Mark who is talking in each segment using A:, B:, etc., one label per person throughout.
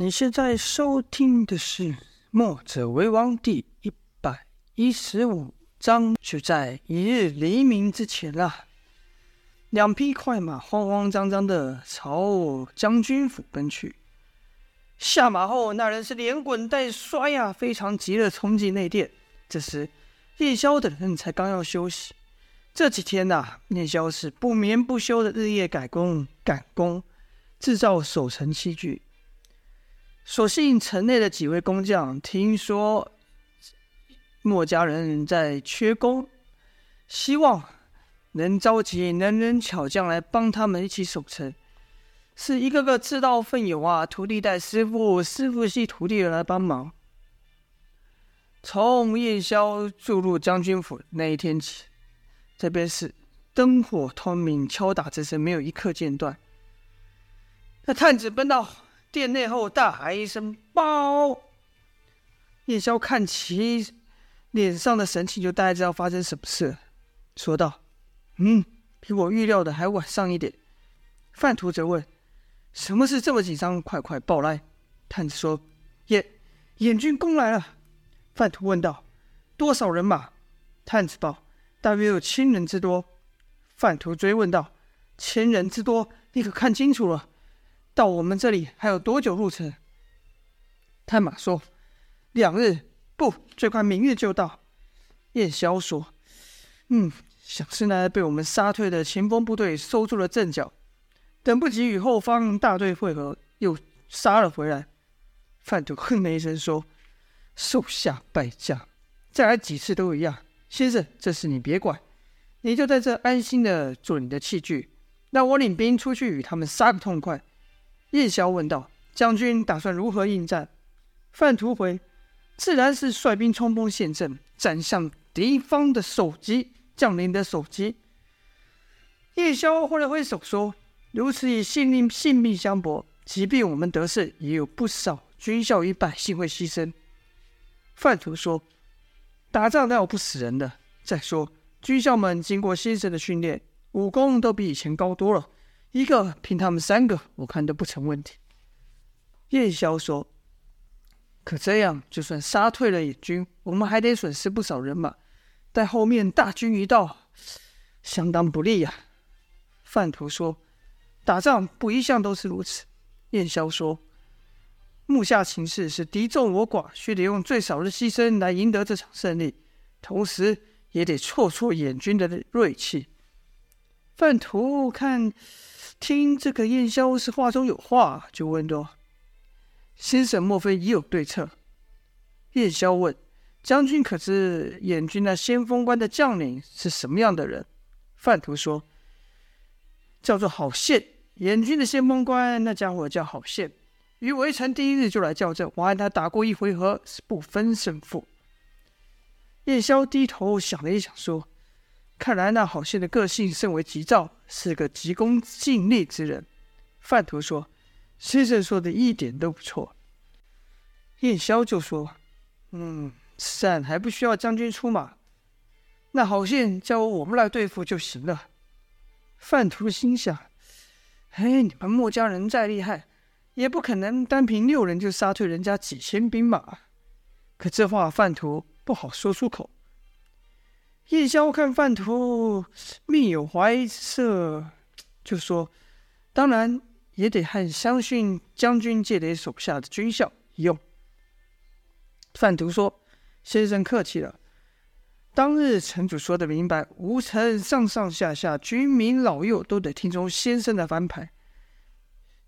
A: 你现在收听的是《墨者为王》第一百一十五章，就在一日黎明之前啦。两匹快马慌慌张张的朝我将军府奔去。下马后，那人是连滚带摔呀，非常急的冲进内殿。这时，夜宵等人才刚要休息。这几天呐、啊，叶萧是不眠不休的日夜改工赶工，制造守城器具。所幸城内的几位工匠听说墨家人在缺工，希望能召集能人巧匠来帮他们一起守城。是一个个自告奋勇啊！徒弟带师傅，师傅系徒弟来帮忙。从夜宵住入将军府那一天起，这边是灯火通明，敲打之声没有一刻间断。那探子奔到殿内后，大喊一声“报”，叶萧看其脸上的神情，就大概知道发生什么事，说道：“嗯，比我预料的还晚上一点。”范图则问。什么事这么紧张？快快报来！探子说：“眼眼军攻来了。”范图问道：“多少人马？”探子报：“大约有千人之多。”范图追问道：“千人之多，你可看清楚了？到我们这里还有多久路程？”探马说：“两日，不，最快明日就到。”叶萧说：“嗯，想是那被我们杀退的前锋部队收住了阵脚。”等不及与后方大队会合，又杀了回来。范图哼了一声说：“手下败将，再来几次都一样。先生，这事你别管，你就在这安心的做你的器具，让我领兵出去与他们杀个痛快。”叶萧问道：“将军打算如何应战？”范图回：“自然是率兵冲锋陷阵，斩向敌方的首级，将领的首级。”叶萧挥了挥手说。如此以性命性命相搏，即便我们得胜，也有不少军校与百姓会牺牲。范图说：“打仗哪有不死人的？再说军校们经过先生的训练，武功都比以前高多了，一个拼他们三个，我看都不成问题。”叶萧说：“可这样，就算杀退了野军，我们还得损失不少人马，待后面大军一到，相当不利呀。”范图说。打仗不一向都是如此。叶萧说：“目下情势是敌众我寡，须得用最少的牺牲来赢得这场胜利，同时也得挫挫眼军的锐气。”范图看听这个燕萧是话中有话，就问道：“先生莫非已有对策？”燕萧问：“将军可知眼军那先锋官的将领是什么样的人？”范图说。叫做郝宪，眼军的先锋官，那家伙叫郝宪。于围城第一日就来叫阵，我和他打过一回合，是不分胜负。叶萧低头想了一想，说：“看来那郝信的个性甚为急躁，是个急功近利之人。”范图说：“先生说的一点都不错。”叶萧就说：“嗯，暂还不需要将军出马，那郝宪交我们来对付就行了。”范图心想：“哎，你们墨家人再厉害，也不可能单凭六人就杀退人家几千兵马。可这话范图不好说出口。”叶萧看范图面有怀色，就说：“当然也得和相信将军借给手下的军校一用。”范图说：“先生客气了。”当日城主说的明白，吴城上上下下军民老幼都得听从先生的安排。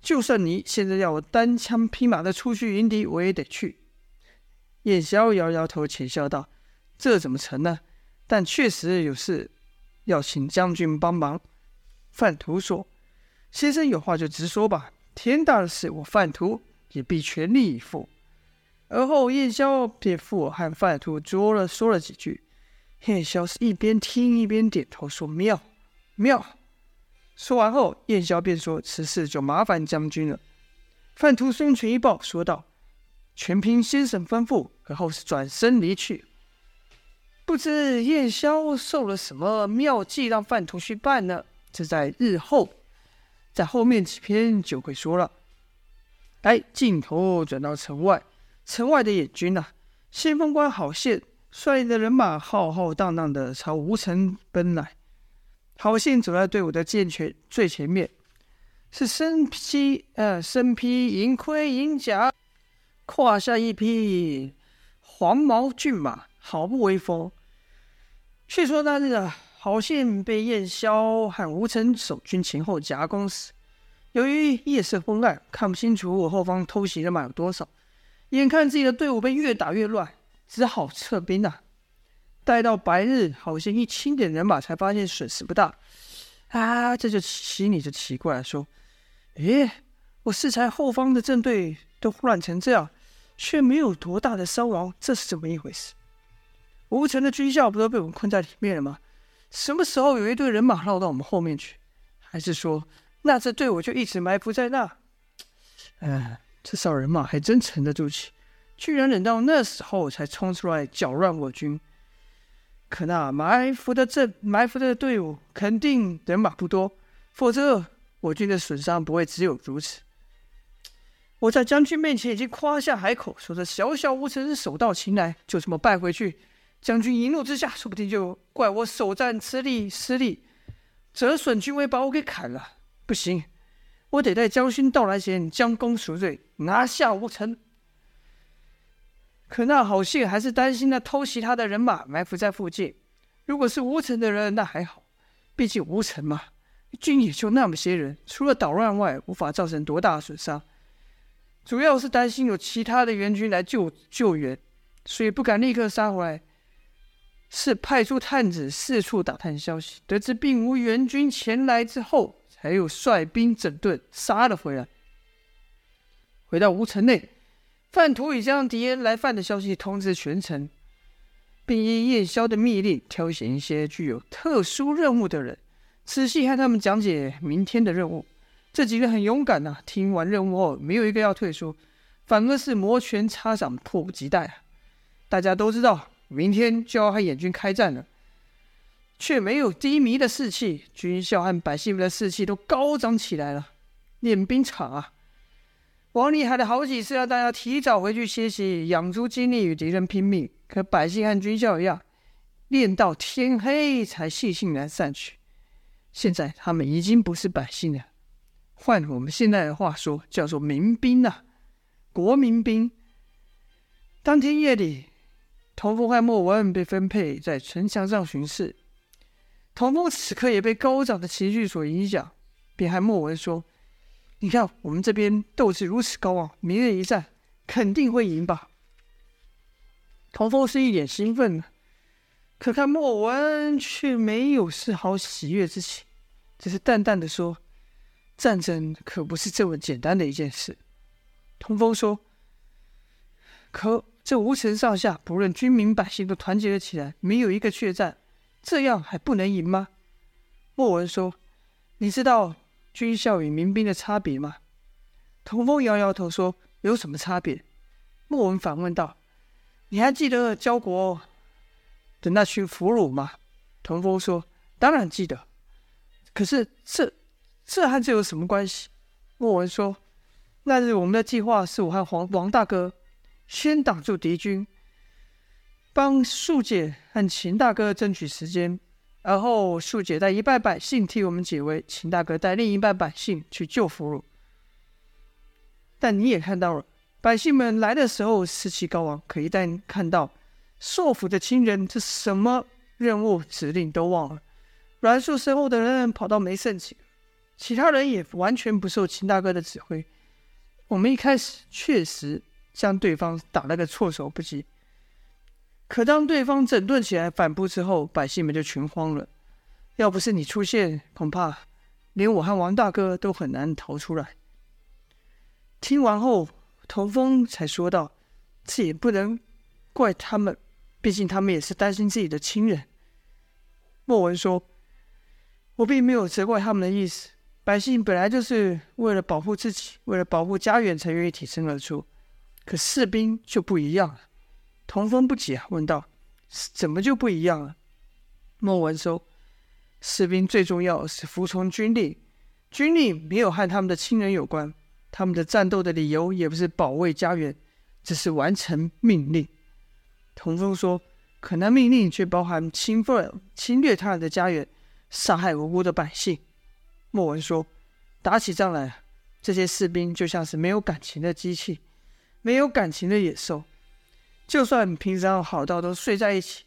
A: 就算你现在要我单枪匹马的出去迎敌，我也得去。叶萧摇摇头，浅笑道：“这怎么成呢？但确实有事要请将军帮忙。”范图说：“先生有话就直说吧，天大的事，我范图也必全力以赴。”而后叶萧便附和范图说了说了几句。叶萧是一边听一边点头说：“妙，妙。”说完后，叶萧便说：“此事就麻烦将军了。”范图双拳一抱，说道：“全凭先生吩咐。”而后是转身离去。不知叶萧受了什么妙计，让范图去办呢？这在日后，在后面几篇就会说了。哎，镜头转到城外，城外的野军呐、啊，先锋官郝宪率领的人马浩浩荡荡的朝吴城奔来。郝宪走在队伍的健全最前面，是身披呃身披银盔银甲，胯下一匹黄毛骏马，好不威风。据说那日啊，郝信被燕萧和吴城守军前后夹攻时，由于夜色昏暗，看不清楚我后方偷袭的马有多少，眼看自己的队伍被越打越乱。只好撤兵了。待到白日，郝信一清点人马，才发现损失不大。啊，这就心里就奇怪了，说：“诶，我适才后方的阵队都乱成这样，却没有多大的伤亡，这是怎么一回事？吴城的军校不都被我们困在里面了吗？什么时候有一队人马绕到我们后面去？还是说，那支队伍就一直埋伏在那？哎，这少人马还真沉得住气。”居然忍到那时候才冲出来搅乱我军，可那埋伏的阵埋伏的队伍肯定人马不多，否则我军的损伤不会只有如此。我在将军面前已经夸下海口，说这小小吴城是手到擒来，就这么败回去，将军一怒之下，说不定就怪我首战吃力失利，折损军威，把我给砍了。不行，我得在将军到来前将功赎罪，拿下吴城。可那郝宪还是担心那偷袭他的人马埋伏在附近。如果是吴城的人，那还好，毕竟吴城嘛，军也就那么些人，除了捣乱外，无法造成多大的损伤。主要是担心有其他的援军来救救援，所以不敢立刻杀回来，是派出探子四处打探消息，得知并无援军前来之后，才又率兵整顿杀了回来。回到吴城内。范图已将敌人来犯的消息通知全城，并依燕萧的密令挑选一些具有特殊任务的人，仔细和他们讲解明天的任务。这几个很勇敢呐、啊，听完任务后，没有一个要退缩，反而是摩拳擦掌，迫不及待啊！大家都知道，明天就要和燕军开战了，却没有低迷的士气，军校和百姓们的士气都高涨起来了。练兵场啊！王立喊了好几次，让大家提早回去歇息，养足精力与敌人拼命。可百姓和军校一样，练到天黑才悻悻然散去。现在他们已经不是百姓了，换我们现在的话说，叫做民兵了，国民兵。当天夜里，童风和莫文被分配在城墙上巡视。童风此刻也被高涨的情绪所影响，便和莫文说。你看，我们这边斗志如此高昂，明日一战肯定会赢吧？童风是一脸兴奋的，可看莫文却没有丝毫喜悦之情，只是淡淡的说：“战争可不是这么简单的一件事。”童风说：“可这吴城上下，不论军民百姓都团结了起来，没有一个怯战，这样还不能赢吗？”莫文说：“你知道。”军校与民兵的差别吗？童风摇摇头说：“有什么差别？”莫文反问道：“你还记得焦国的那群俘虏吗？”童风说：“当然记得。可是这这和这有什么关系？”莫文说：“那日我们的计划是我和黄王大哥先挡住敌军，帮庶姐和秦大哥争取时间。”而后，庶姐带一半百姓替我们解围，秦大哥带另一半百姓去救俘虏。但你也看到了，百姓们来的时候士气高昂，可一旦看到受俘的亲人，这什么任务指令都忘了。阮树身后的人跑到没剩几个，其他人也完全不受秦大哥的指挥。我们一开始确实将对方打了个措手不及。可当对方整顿起来反扑之后，百姓们就群慌了。要不是你出现，恐怕连我和王大哥都很难逃出来。听完后，童风才说道：“这也不能怪他们，毕竟他们也是担心自己的亲人。”莫文说：“我并没有责怪他们的意思。百姓本来就是为了保护自己，为了保护家园，才愿意挺身而出。可士兵就不一样了。”童风不解，问道：“怎么就不一样了？”莫文说：“士兵最重要是服从军令，军令没有和他们的亲人有关，他们的战斗的理由也不是保卫家园，只是完成命令。童风说：“可那命令却包含侵犯、侵略他人的家园，杀害无辜的百姓。”莫文说：“打起仗来，这些士兵就像是没有感情的机器，没有感情的野兽。就算平常好到都睡在一起，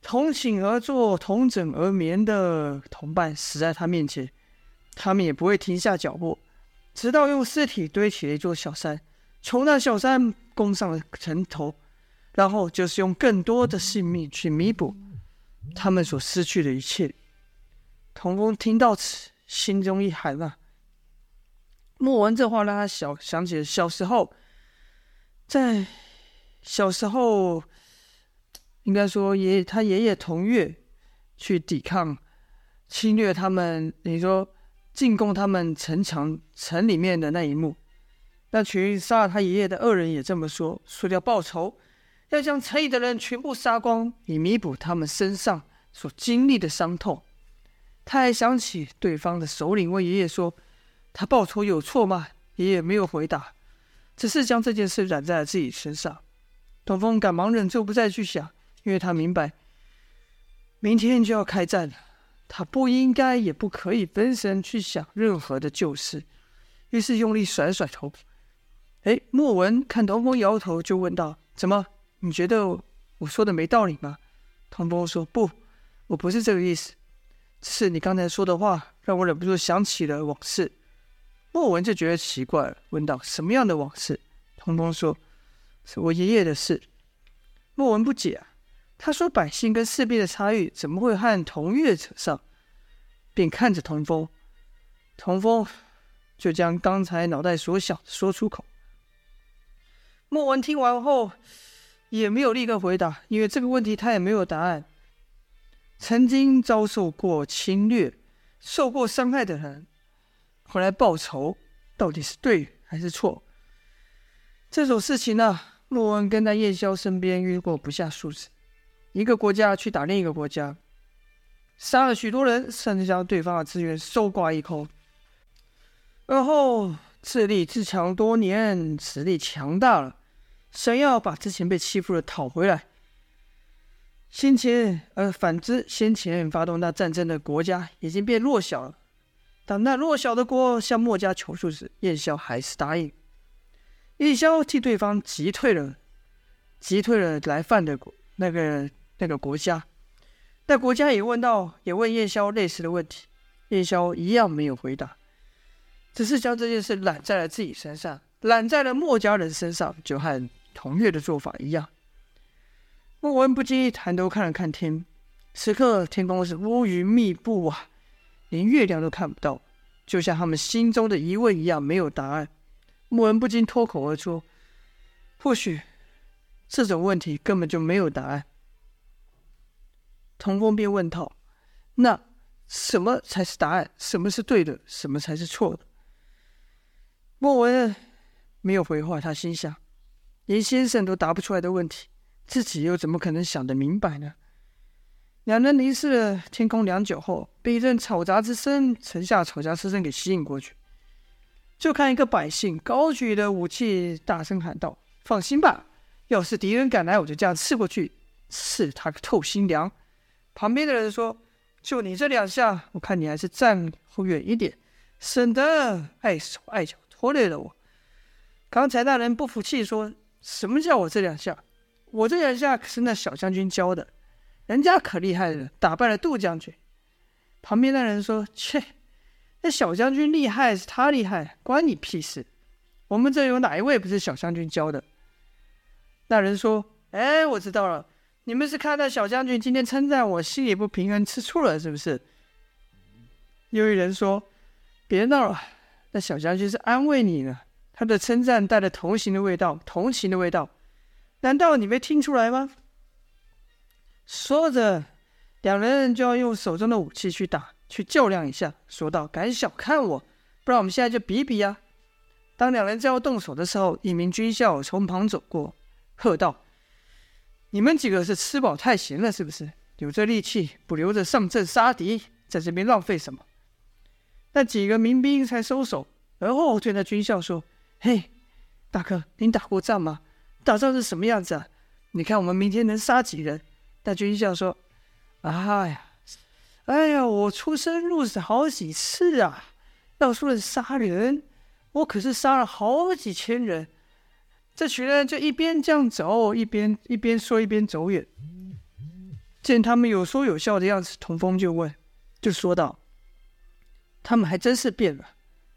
A: 同寝而坐、同枕而眠的同伴死在他面前，他们也不会停下脚步。”直到用尸体堆起了一座小山，从那小山攻上了城头，然后就是用更多的性命去弥补他们所失去的一切。童风听到此，心中一寒啊。莫文这话让他小想起了小时候，在小时候，应该说爷爷他爷爷同月去抵抗侵略他们，你说。进攻他们城墙城里面的那一幕，那群杀了他爷爷的恶人也这么说，说要报仇，要将城里的人全部杀光，以弥补他们身上所经历的伤痛。他还想起对方的首领问爷爷说：“他报仇有错吗？”爷爷没有回答，只是将这件事揽在了自己身上。童风赶忙忍住不再去想，因为他明白，明天就要开战了。他不应该，也不可以分神去想任何的旧事，于是用力甩甩头。哎，莫文看童风摇头，就问道：“怎么？你觉得我说的没道理吗？”童风说：“不，我不是这个意思，只是你刚才说的话让我忍不住想起了往事。”莫文就觉得奇怪，问道：“什么样的往事？”童风说：“是我爷爷的事。”莫文不解啊。他说：“百姓跟士兵的差异怎么会和同月扯上？”便看着童风，童风就将刚才脑袋所想说出口。莫文听完后也没有立刻回答，因为这个问题他也没有答案。曾经遭受过侵略、受过伤害的人，回来报仇，到底是对还是错？这种事情呢，莫文跟在叶萧身边遇过不下数次。一个国家去打另一个国家，杀了许多人，甚至将对方的资源搜刮一空，而后自立自强多年，实力强大了，想要把之前被欺负的讨回来。先前，而反之，先前发动那战争的国家已经变弱小了。当那弱小的国向墨家求助时，燕萧还是答应。燕萧替对方击退了，击退了来犯的国那个。那个国家，那国家也问到，也问燕萧类似的问题，燕萧一样没有回答，只是将这件事揽在了自己身上，揽在了墨家人身上，就和同月的做法一样。莫文不禁抬头看了看天，此刻天空是乌云密布啊，连月亮都看不到，就像他们心中的疑问一样，没有答案。莫文不禁脱口而出：“或许这种问题根本就没有答案。”童风便问道：“那什么才是答案？什么是对的？什么才是错的？”莫文没有回话。他心想：连先生都答不出来的问题，自己又怎么可能想得明白呢？两人凝视了天空良久后，被一阵吵杂之声，城下吵杂之声给吸引过去。就看一个百姓高举的武器，大声喊道：“放心吧，要是敌人敢来，我就这样刺过去，刺他个透心凉。”旁边的人说：“就你这两下，我看你还是站后远一点，省得碍手碍脚拖累了我。”刚才那人不服气说：“什么叫我这两下？我这两下可是那小将军教的，人家可厉害了，打败了杜将军。”旁边那人说：“切，那小将军厉害是他厉害，关你屁事。我们这有哪一位不是小将军教的？”那人说：“哎，我知道了。”你们是看到小将军今天称赞我，心里不平衡，吃醋了是不是？又一人说：“别闹了，那小将军是安慰你呢。他的称赞带着同情的味道，同情的味道，难道你没听出来吗？”说着，两人就要用手中的武器去打，去较量一下。说道：“敢小看我，不然我们现在就比比呀！”当两人正要动手的时候，一名军校从旁走过，喝道。你们几个是吃饱太闲了，是不是？有这力气不留着上阵杀敌，在这边浪费什么？那几个民兵才收手，而后对那军校说：“嘿，大哥，您打过仗吗？打仗是什么样子啊？你看我们明天能杀几人？”大军一笑说：“哎呀，哎呀，我出生入死好几次啊！要说杀人，我可是杀了好几千人。”这群人就一边这样走，一边一边说，一边走远。见他们有说有笑的样子，童风就问，就说道：“他们还真是变了，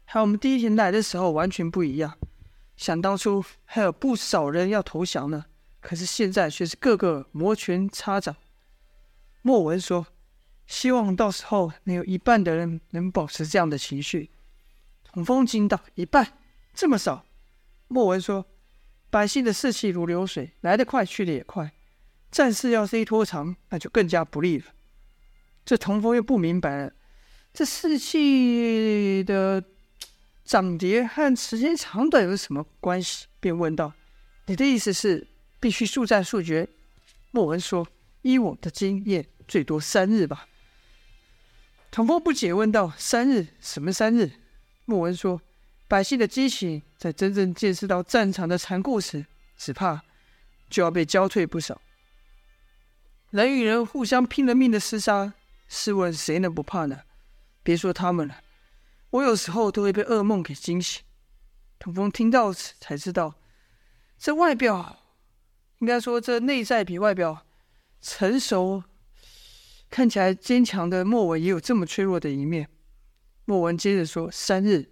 A: 和我们第一天来的时候完全不一样。想当初还有不少人要投降呢，可是现在却是个个摩拳擦掌。”莫文说：“希望到时候能有一半的人能保持这样的情绪。”童风惊道：“一半？这么少？”莫文说。百姓的士气如流水，来得快，去得也快。战事要是一拖长，那就更加不利了。这童风又不明白了，这士气的涨跌和时间长短有什么关系？便问道：“你的意思是必须速战速决？”莫文说：“依我的经验，最多三日吧。”童风不解问道：“三日？什么三日？”莫文说。百姓的激情，在真正见识到战场的残酷时，只怕就要被击退不少。人与人互相拼了命的厮杀，试问谁能不怕呢？别说他们了，我有时候都会被噩梦给惊醒。童风听到此，才知道，这外表，应该说这内在比外表成熟，看起来坚强的莫文，也有这么脆弱的一面。莫文接着说：“三日。”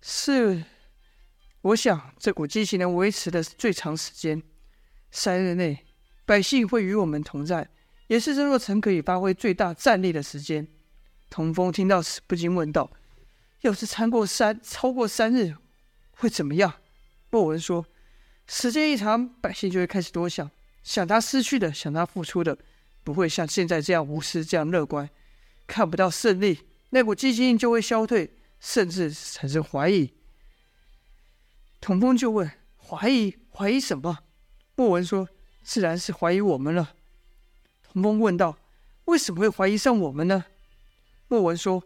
A: 是，我想这股激情能维持的最长时间。三日内，百姓会与我们同在，也是这座城可以发挥最大战力的时间。童风听到此，不禁问道：“要是超过三超过三日，会怎么样？”莫文说：“时间一长，百姓就会开始多想，想他失去的，想他付出的，不会像现在这样无私，这样乐观。看不到胜利，那股激情就会消退。”甚至产生怀疑，童风就问：“怀疑？怀疑什么？”莫文说：“自然是怀疑我们了。”童风问道：“为什么会怀疑上我们呢？”莫文说：“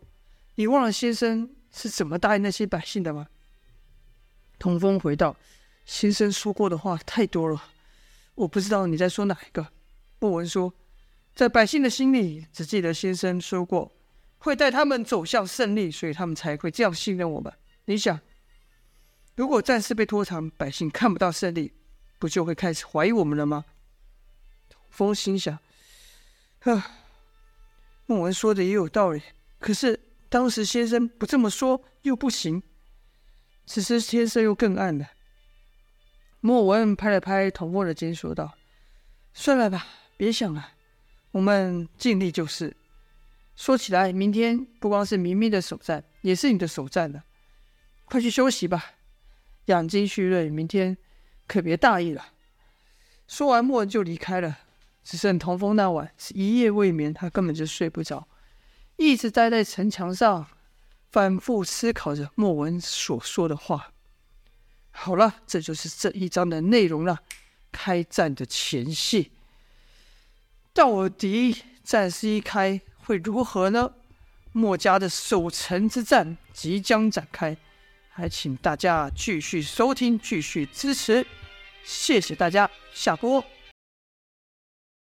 A: 你忘了先生是怎么答应那些百姓的吗？”童风回道：“先生说过的话太多了，我不知道你在说哪一个。”莫文说：“在百姓的心里，只记得先生说过。”会带他们走向胜利，所以他们才会这样信任我们。你想，如果战事被拖长，百姓看不到胜利，不就会开始怀疑我们了吗？童风心想：呵，莫文说的也有道理。可是当时先生不这么说又不行。此时天色又更暗了。莫文拍了拍童风的肩，说道：“算了吧，别想了，我们尽力就是。”说起来，明天不光是明明的首战，也是你的首战了。快去休息吧，养精蓄锐，明天可别大意了。说完，莫文就离开了。只剩童风那晚是一夜未眠，他根本就睡不着，一直待在城墙上，反复思考着莫文所说的话。好了，这就是这一章的内容了。开战的前戏，到底战事一开，会如何呢？墨家的守城之战即将展开，还请大家继续收听，继续支持，谢谢大家，下播。